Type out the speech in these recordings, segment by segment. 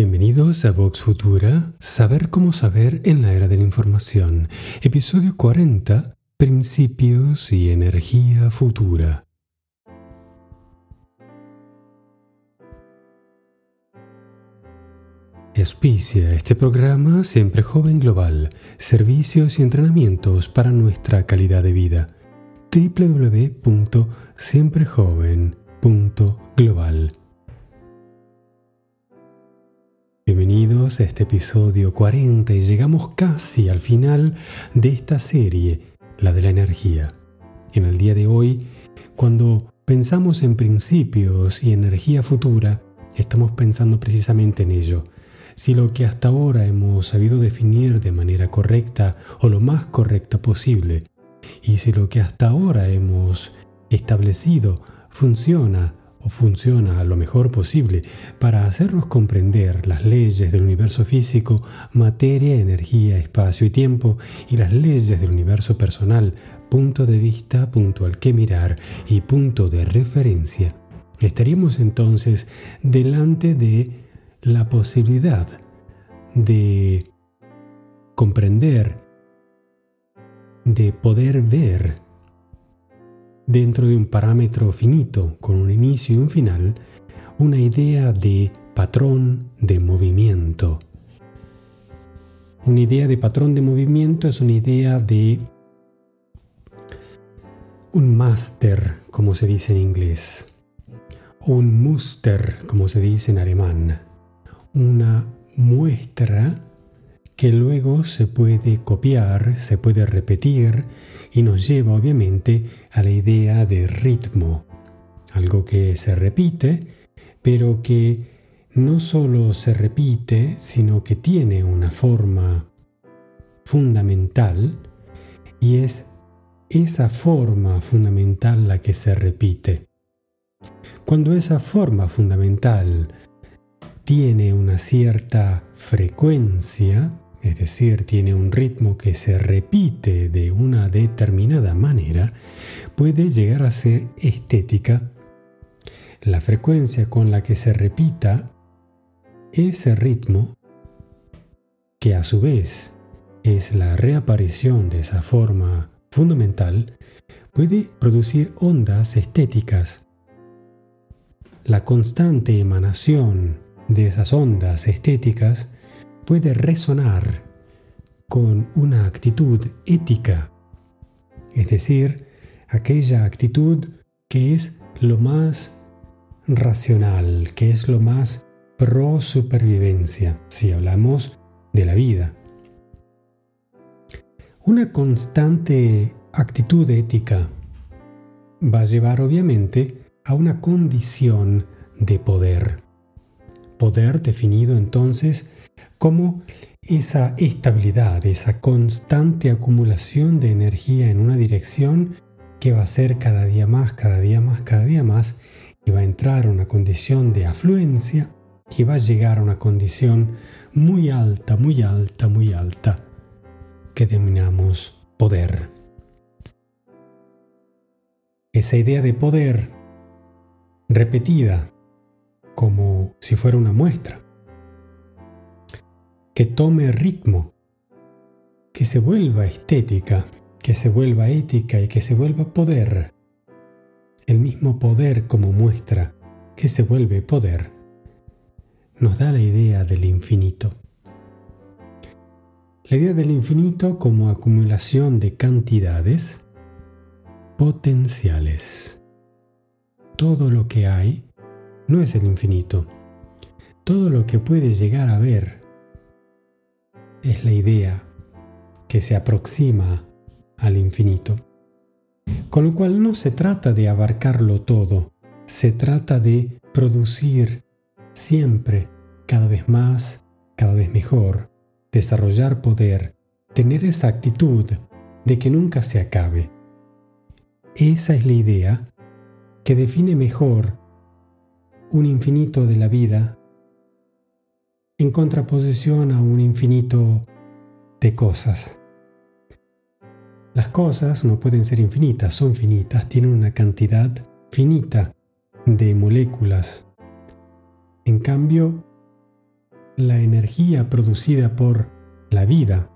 Bienvenidos a Vox Futura, Saber cómo saber en la era de la información, episodio 40, Principios y Energía Futura. Auspicia este programa Siempre Joven Global, servicios y entrenamientos para nuestra calidad de vida. www.siemprejoven.global Bienvenidos a este episodio 40 y llegamos casi al final de esta serie, la de la energía. En el día de hoy, cuando pensamos en principios y energía futura, estamos pensando precisamente en ello. Si lo que hasta ahora hemos sabido definir de manera correcta o lo más correcta posible, y si lo que hasta ahora hemos establecido funciona o funciona lo mejor posible para hacernos comprender las leyes del universo físico, materia, energía, espacio y tiempo, y las leyes del universo personal, punto de vista, punto al que mirar y punto de referencia, estaríamos entonces delante de la posibilidad de comprender, de poder ver dentro de un parámetro finito con un inicio y un final, una idea de patrón de movimiento. Una idea de patrón de movimiento es una idea de un máster, como se dice en inglés, un muster, como se dice en alemán, una muestra que luego se puede copiar, se puede repetir y nos lleva obviamente a la idea de ritmo, algo que se repite, pero que no solo se repite, sino que tiene una forma fundamental y es esa forma fundamental la que se repite. Cuando esa forma fundamental tiene una cierta frecuencia, es decir, tiene un ritmo que se repite de una determinada manera, puede llegar a ser estética. La frecuencia con la que se repita ese ritmo, que a su vez es la reaparición de esa forma fundamental, puede producir ondas estéticas. La constante emanación de esas ondas estéticas puede resonar con una actitud ética, es decir, aquella actitud que es lo más racional, que es lo más pro supervivencia, si hablamos de la vida. Una constante actitud ética va a llevar obviamente a una condición de poder. Poder definido entonces como esa estabilidad, esa constante acumulación de energía en una dirección que va a ser cada día más, cada día más, cada día más, y va a entrar a una condición de afluencia que va a llegar a una condición muy alta, muy alta, muy alta, que denominamos poder. Esa idea de poder repetida como si fuera una muestra que tome ritmo, que se vuelva estética, que se vuelva ética y que se vuelva poder. El mismo poder como muestra que se vuelve poder nos da la idea del infinito. La idea del infinito como acumulación de cantidades potenciales. Todo lo que hay no es el infinito. Todo lo que puede llegar a ver es la idea que se aproxima al infinito. Con lo cual no se trata de abarcarlo todo, se trata de producir siempre cada vez más, cada vez mejor, desarrollar poder, tener esa actitud de que nunca se acabe. Esa es la idea que define mejor un infinito de la vida en contraposición a un infinito de cosas. Las cosas no pueden ser infinitas, son finitas, tienen una cantidad finita de moléculas. En cambio, la energía producida por la vida,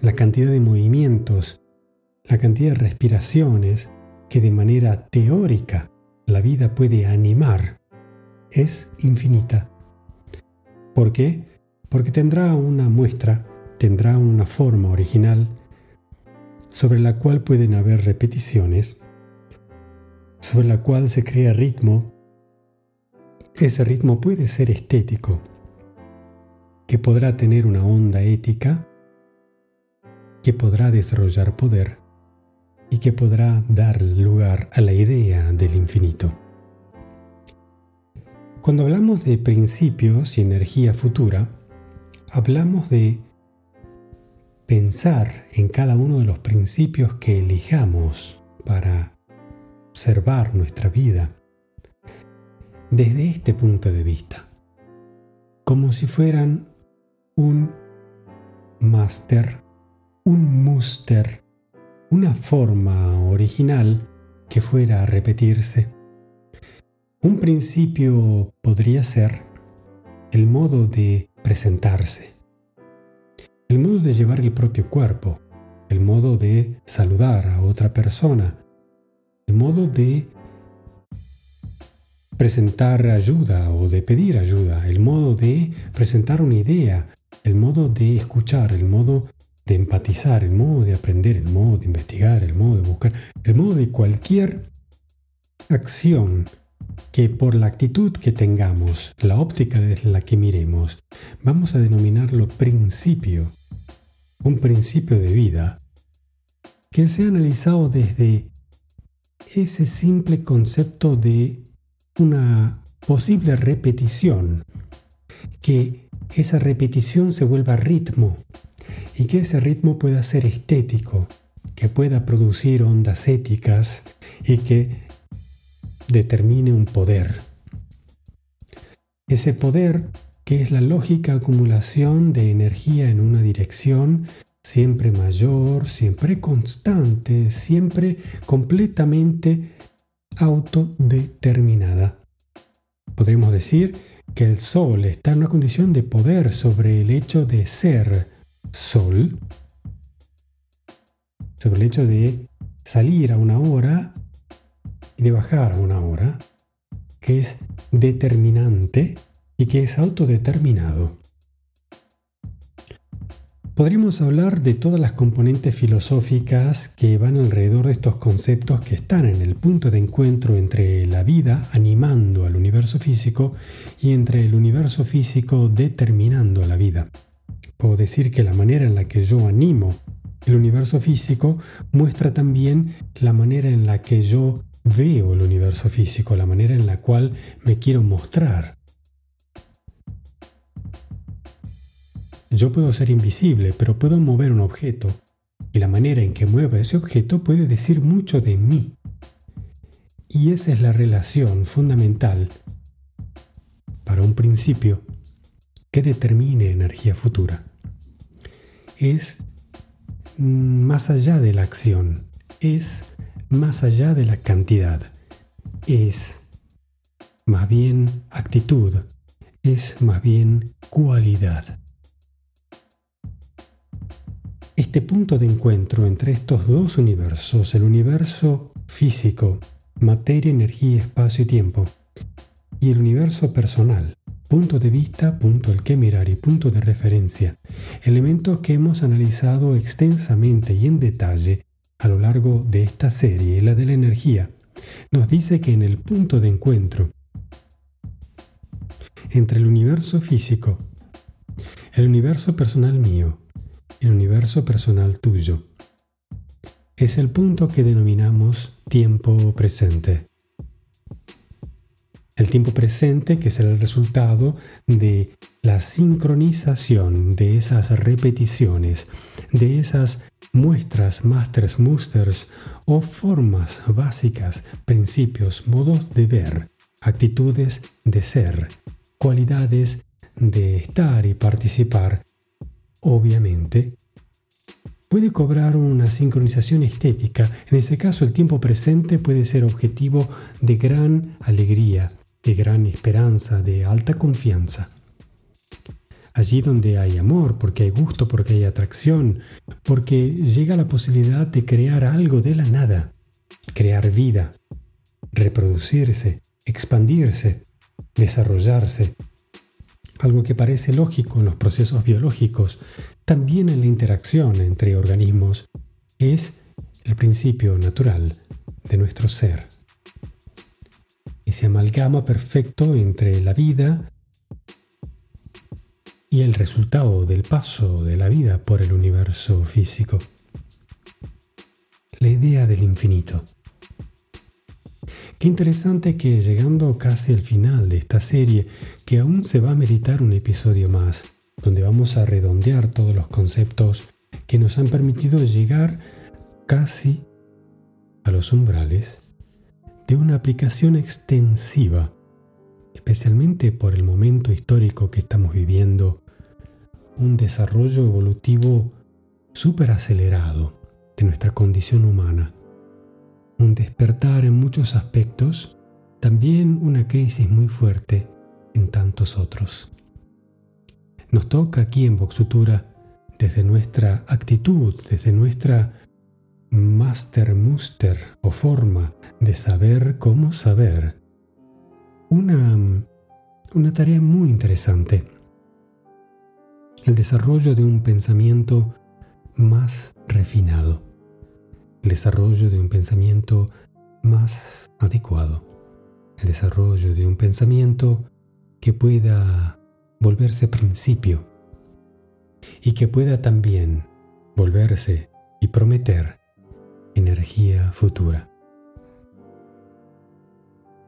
la cantidad de movimientos, la cantidad de respiraciones que de manera teórica la vida puede animar, es infinita. ¿Por qué? Porque tendrá una muestra, tendrá una forma original sobre la cual pueden haber repeticiones, sobre la cual se crea ritmo. Ese ritmo puede ser estético, que podrá tener una onda ética, que podrá desarrollar poder y que podrá dar lugar a la idea del infinito. Cuando hablamos de principios y energía futura, hablamos de pensar en cada uno de los principios que elijamos para observar nuestra vida desde este punto de vista, como si fueran un máster, un muster, una forma original que fuera a repetirse. Un principio podría ser el modo de presentarse, el modo de llevar el propio cuerpo, el modo de saludar a otra persona, el modo de presentar ayuda o de pedir ayuda, el modo de presentar una idea, el modo de escuchar, el modo de empatizar, el modo de aprender, el modo de investigar, el modo de buscar, el modo de cualquier acción que por la actitud que tengamos, la óptica desde la que miremos, vamos a denominarlo principio, un principio de vida, que sea analizado desde ese simple concepto de una posible repetición, que esa repetición se vuelva ritmo y que ese ritmo pueda ser estético, que pueda producir ondas éticas y que determine un poder. Ese poder que es la lógica acumulación de energía en una dirección siempre mayor, siempre constante, siempre completamente autodeterminada. Podríamos decir que el Sol está en una condición de poder sobre el hecho de ser Sol, sobre el hecho de salir a una hora de bajar a una hora, que es determinante y que es autodeterminado. Podríamos hablar de todas las componentes filosóficas que van alrededor de estos conceptos que están en el punto de encuentro entre la vida animando al universo físico y entre el universo físico determinando la vida. Puedo decir que la manera en la que yo animo el universo físico muestra también la manera en la que yo veo el universo físico, la manera en la cual me quiero mostrar. Yo puedo ser invisible, pero puedo mover un objeto, y la manera en que muevo ese objeto puede decir mucho de mí. Y esa es la relación fundamental para un principio que determine energía futura. Es más allá de la acción, es más allá de la cantidad, es más bien actitud, es más bien cualidad. Este punto de encuentro entre estos dos universos, el universo físico, materia, energía, espacio y tiempo, y el universo personal, punto de vista, punto al que mirar y punto de referencia, elementos que hemos analizado extensamente y en detalle a lo largo de esta serie, la de la energía, nos dice que en el punto de encuentro entre el universo físico, el universo personal mío el universo personal tuyo. Es el punto que denominamos tiempo presente. El tiempo presente que será el resultado de la sincronización de esas repeticiones, de esas muestras, masters, musters o formas básicas, principios, modos de ver, actitudes de ser, cualidades de estar y participar obviamente, puede cobrar una sincronización estética. En ese caso, el tiempo presente puede ser objetivo de gran alegría, de gran esperanza, de alta confianza. Allí donde hay amor, porque hay gusto, porque hay atracción, porque llega la posibilidad de crear algo de la nada, crear vida, reproducirse, expandirse, desarrollarse. Algo que parece lógico en los procesos biológicos, también en la interacción entre organismos, es el principio natural de nuestro ser. Ese amalgama perfecto entre la vida y el resultado del paso de la vida por el universo físico. La idea del infinito. Qué interesante que llegando casi al final de esta serie, que aún se va a meditar un episodio más, donde vamos a redondear todos los conceptos que nos han permitido llegar casi a los umbrales de una aplicación extensiva especialmente por el momento histórico que estamos viviendo, un desarrollo evolutivo súper acelerado de nuestra condición humana, un despertar en muchos aspectos, también una crisis muy fuerte en tantos otros. Nos toca aquí en Voxutura, desde nuestra actitud, desde nuestra master muster o forma de saber cómo saber, una, una tarea muy interesante. El desarrollo de un pensamiento más refinado. El desarrollo de un pensamiento más adecuado. El desarrollo de un pensamiento que pueda volverse principio y que pueda también volverse y prometer energía futura.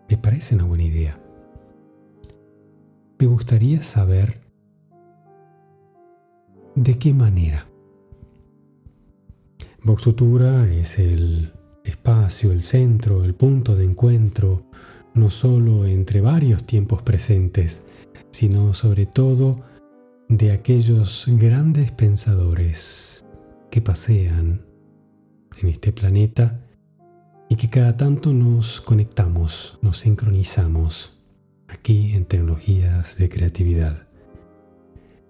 Me parece una buena idea. Me gustaría saber de qué manera. Voxutura es el espacio, el centro, el punto de encuentro, no solo entre varios tiempos presentes, sino sobre todo de aquellos grandes pensadores que pasean en este planeta y que cada tanto nos conectamos, nos sincronizamos aquí en tecnologías de creatividad.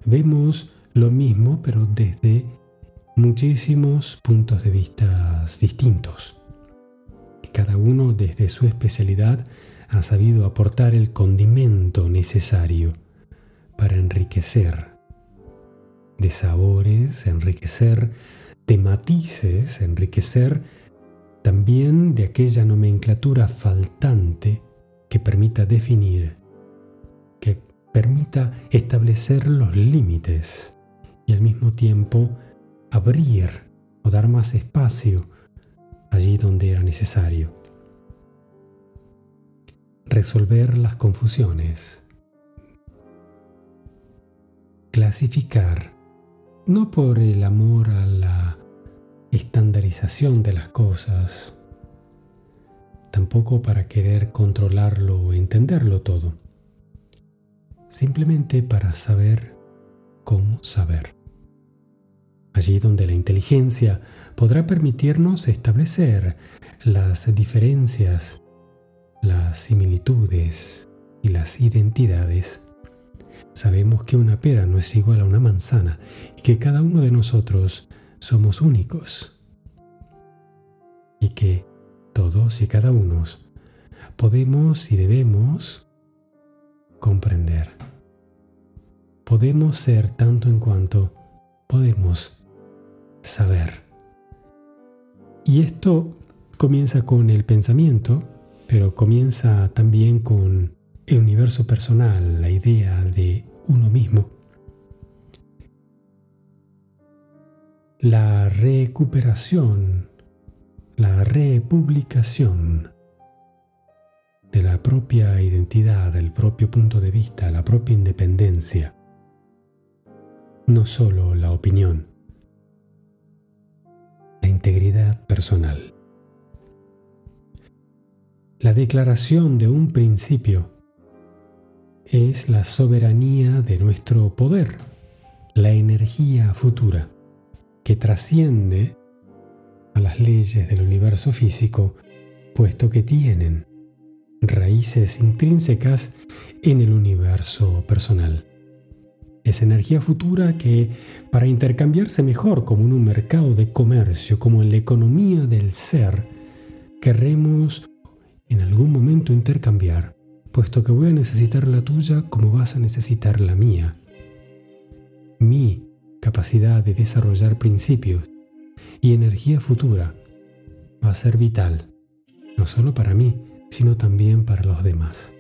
Vemos lo mismo pero desde muchísimos puntos de vista distintos. Cada uno desde su especialidad ha sabido aportar el condimento necesario para enriquecer. De sabores, enriquecer. De matices, enriquecer. También de aquella nomenclatura faltante que permita definir, que permita establecer los límites al mismo tiempo abrir o dar más espacio allí donde era necesario. Resolver las confusiones. Clasificar, no por el amor a la estandarización de las cosas, tampoco para querer controlarlo o entenderlo todo, simplemente para saber cómo saber. Allí donde la inteligencia podrá permitirnos establecer las diferencias, las similitudes y las identidades, sabemos que una pera no es igual a una manzana y que cada uno de nosotros somos únicos y que todos y cada uno podemos y debemos comprender. Podemos ser tanto en cuanto podemos saber. Y esto comienza con el pensamiento, pero comienza también con el universo personal, la idea de uno mismo. la recuperación, la republicación de la propia identidad, el propio punto de vista, la propia independencia, no solo la opinión, la integridad personal. La declaración de un principio es la soberanía de nuestro poder, la energía futura que trasciende a las leyes del universo físico, puesto que tienen raíces intrínsecas en el universo personal. Esa energía futura que, para intercambiarse mejor como en un mercado de comercio, como en la economía del ser, querremos en algún momento intercambiar, puesto que voy a necesitar la tuya como vas a necesitar la mía. Mi capacidad de desarrollar principios y energía futura va a ser vital, no solo para mí, sino también para los demás.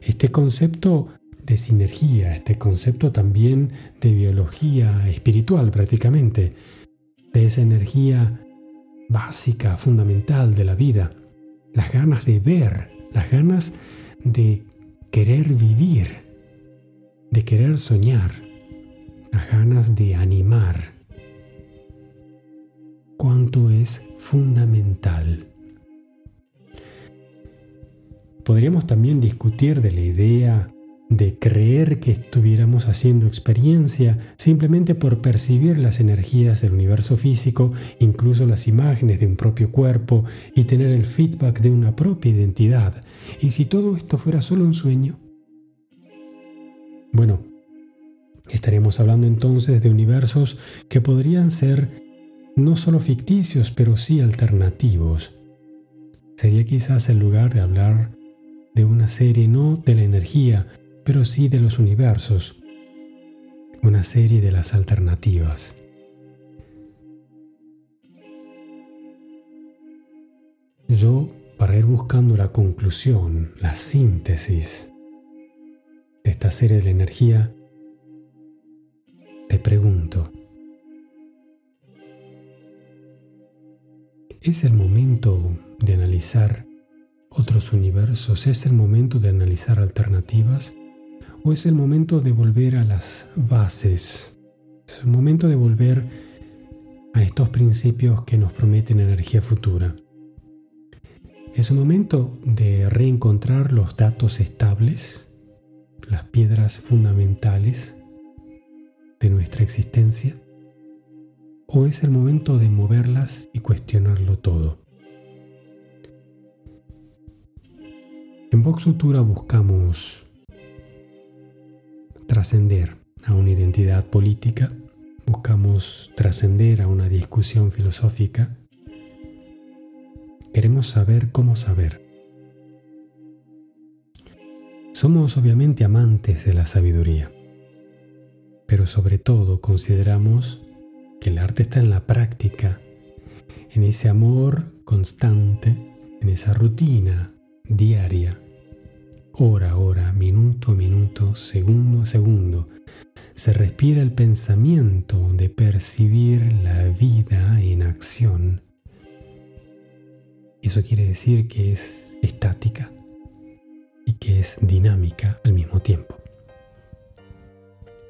Este concepto de sinergia, este concepto también de biología espiritual prácticamente, de esa energía básica, fundamental de la vida, las ganas de ver, las ganas de querer vivir, de querer soñar, las ganas de animar. Cuánto es fundamental. Podríamos también discutir de la idea de creer que estuviéramos haciendo experiencia simplemente por percibir las energías del universo físico, incluso las imágenes de un propio cuerpo y tener el feedback de una propia identidad. ¿Y si todo esto fuera solo un sueño? Bueno, estaremos hablando entonces de universos que podrían ser no solo ficticios, pero sí alternativos. Sería quizás el lugar de hablar de una serie no de la energía, pero sí de los universos, una serie de las alternativas. Yo, para ir buscando la conclusión, la síntesis de esta serie de la energía, te pregunto, ¿es el momento de analizar otros universos? ¿Es el momento de analizar alternativas? ¿O es el momento de volver a las bases? Es el momento de volver a estos principios que nos prometen energía futura. Es un momento de reencontrar los datos estables, las piedras fundamentales de nuestra existencia. ¿O es el momento de moverlas y cuestionarlo todo? En Vox Futura buscamos trascender a una identidad política, buscamos trascender a una discusión filosófica, queremos saber cómo saber. Somos obviamente amantes de la sabiduría, pero sobre todo consideramos que el arte está en la práctica, en ese amor constante, en esa rutina diaria hora a hora, minuto a minuto, segundo a segundo, se respira el pensamiento de percibir la vida en acción. Eso quiere decir que es estática y que es dinámica al mismo tiempo.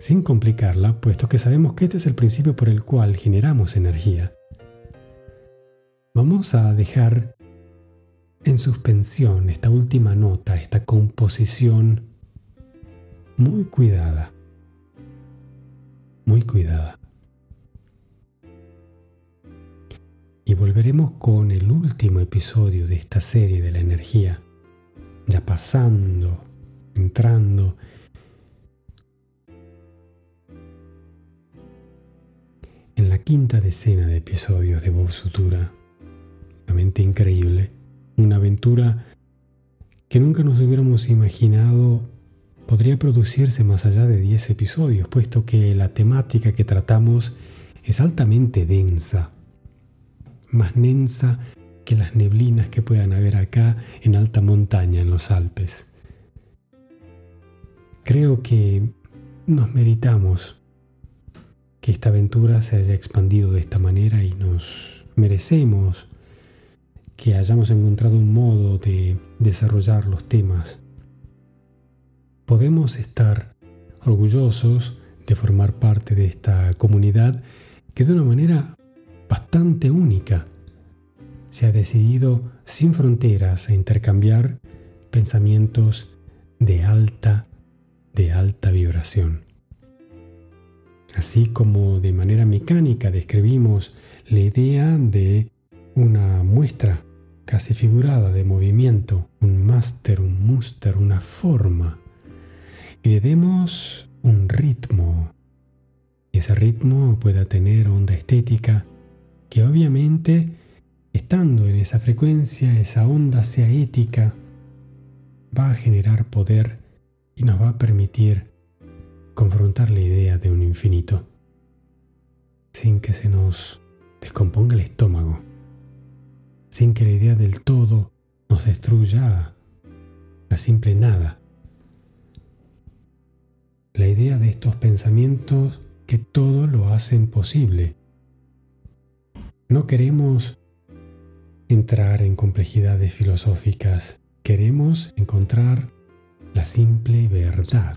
Sin complicarla, puesto que sabemos que este es el principio por el cual generamos energía, vamos a dejar en suspensión esta última nota, esta composición muy cuidada, muy cuidada. Y volveremos con el último episodio de esta serie de la energía, ya pasando, entrando. En la quinta decena de episodios de Voz Sutura, realmente increíble una aventura que nunca nos hubiéramos imaginado podría producirse más allá de 10 episodios, puesto que la temática que tratamos es altamente densa, más densa que las neblinas que puedan haber acá en alta montaña en los Alpes. Creo que nos meritamos que esta aventura se haya expandido de esta manera y nos merecemos que hayamos encontrado un modo de desarrollar los temas. Podemos estar orgullosos de formar parte de esta comunidad que de una manera bastante única se ha decidido sin fronteras a intercambiar pensamientos de alta, de alta vibración. Así como de manera mecánica describimos la idea de una muestra casi figurada de movimiento, un máster, un muster, una forma. Y le demos un ritmo. Ese ritmo pueda tener onda estética que obviamente estando en esa frecuencia, esa onda sea ética, va a generar poder y nos va a permitir confrontar la idea de un infinito sin que se nos descomponga el estómago, sin que la idea del todo nos destruya la simple nada. La idea de estos pensamientos que todo lo hacen posible. No queremos entrar en complejidades filosóficas, queremos encontrar la simple verdad,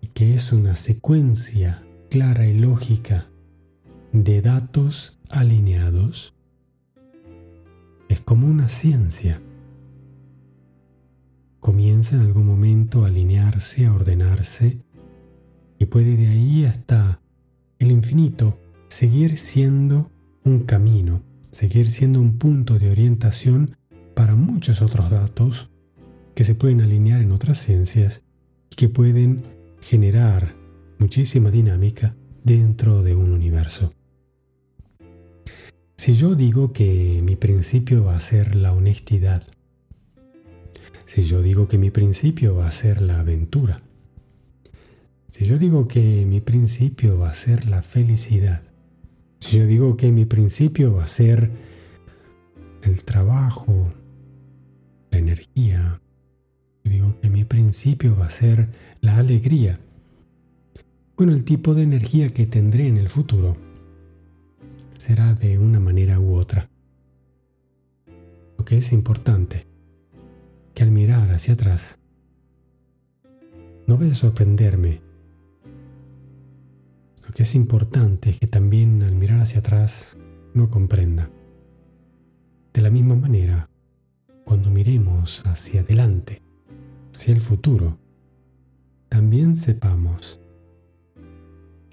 y que es una secuencia clara y lógica de datos alineados. Es como una ciencia. Comienza en algún momento a alinearse, a ordenarse, y puede de ahí hasta el infinito seguir siendo un camino, seguir siendo un punto de orientación para muchos otros datos que se pueden alinear en otras ciencias y que pueden generar muchísima dinámica dentro de un universo. Si yo digo que mi principio va a ser la honestidad, si yo digo que mi principio va a ser la aventura, si yo digo que mi principio va a ser la felicidad, si yo digo que mi principio va a ser el trabajo, la energía, yo digo que mi principio va a ser la alegría, bueno, el tipo de energía que tendré en el futuro será de una manera u otra. Lo que es importante, que al mirar hacia atrás, no vaya a sorprenderme. Lo que es importante es que también al mirar hacia atrás no comprenda. De la misma manera, cuando miremos hacia adelante, hacia el futuro, también sepamos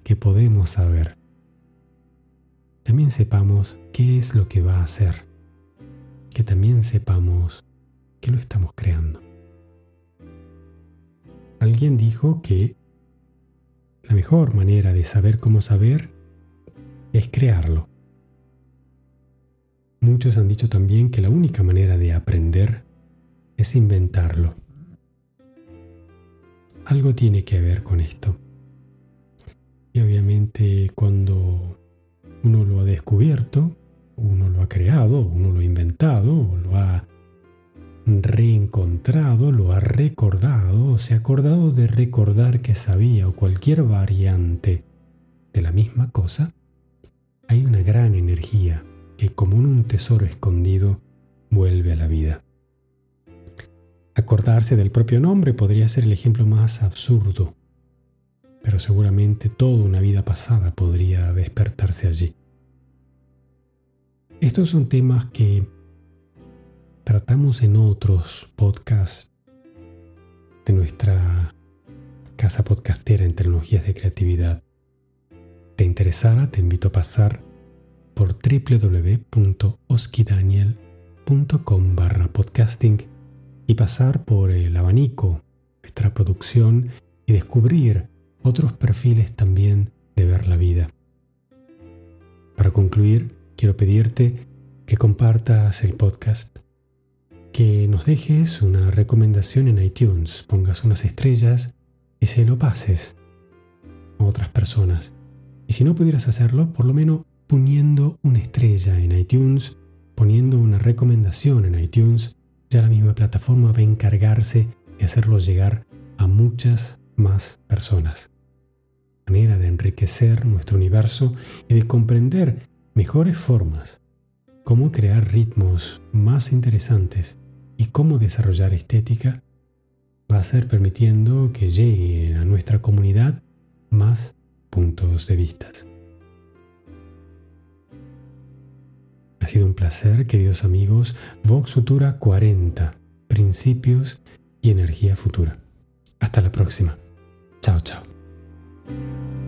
que podemos saber también sepamos qué es lo que va a hacer, que también sepamos que lo estamos creando. Alguien dijo que la mejor manera de saber cómo saber es crearlo. Muchos han dicho también que la única manera de aprender es inventarlo. Algo tiene que ver con esto. Y obviamente cuando uno lo ha descubierto, uno lo ha creado, uno lo ha inventado, lo ha reencontrado, lo ha recordado, se ha acordado de recordar que sabía o cualquier variante de la misma cosa, hay una gran energía que como un tesoro escondido vuelve a la vida. Acordarse del propio nombre podría ser el ejemplo más absurdo, pero seguramente toda una vida pasada podría despertarse allí. Estos son temas que tratamos en otros podcasts de nuestra casa podcastera en tecnologías de creatividad. ¿Te interesara? Te invito a pasar por www.oskidaniel.com barra podcasting y pasar por el abanico, nuestra producción y descubrir otros perfiles también de ver la vida. Para concluir, quiero pedirte que compartas el podcast, que nos dejes una recomendación en iTunes, pongas unas estrellas y se lo pases a otras personas. Y si no pudieras hacerlo, por lo menos poniendo una estrella en iTunes, poniendo una recomendación en iTunes, ya la misma plataforma va a encargarse de hacerlo llegar a muchas más personas manera de enriquecer nuestro universo y de comprender mejores formas, cómo crear ritmos más interesantes y cómo desarrollar estética, va a ser permitiendo que llegue a nuestra comunidad más puntos de vista. Ha sido un placer, queridos amigos. Vox Futura 40, principios y energía futura. Hasta la próxima. Chao, chao. thank you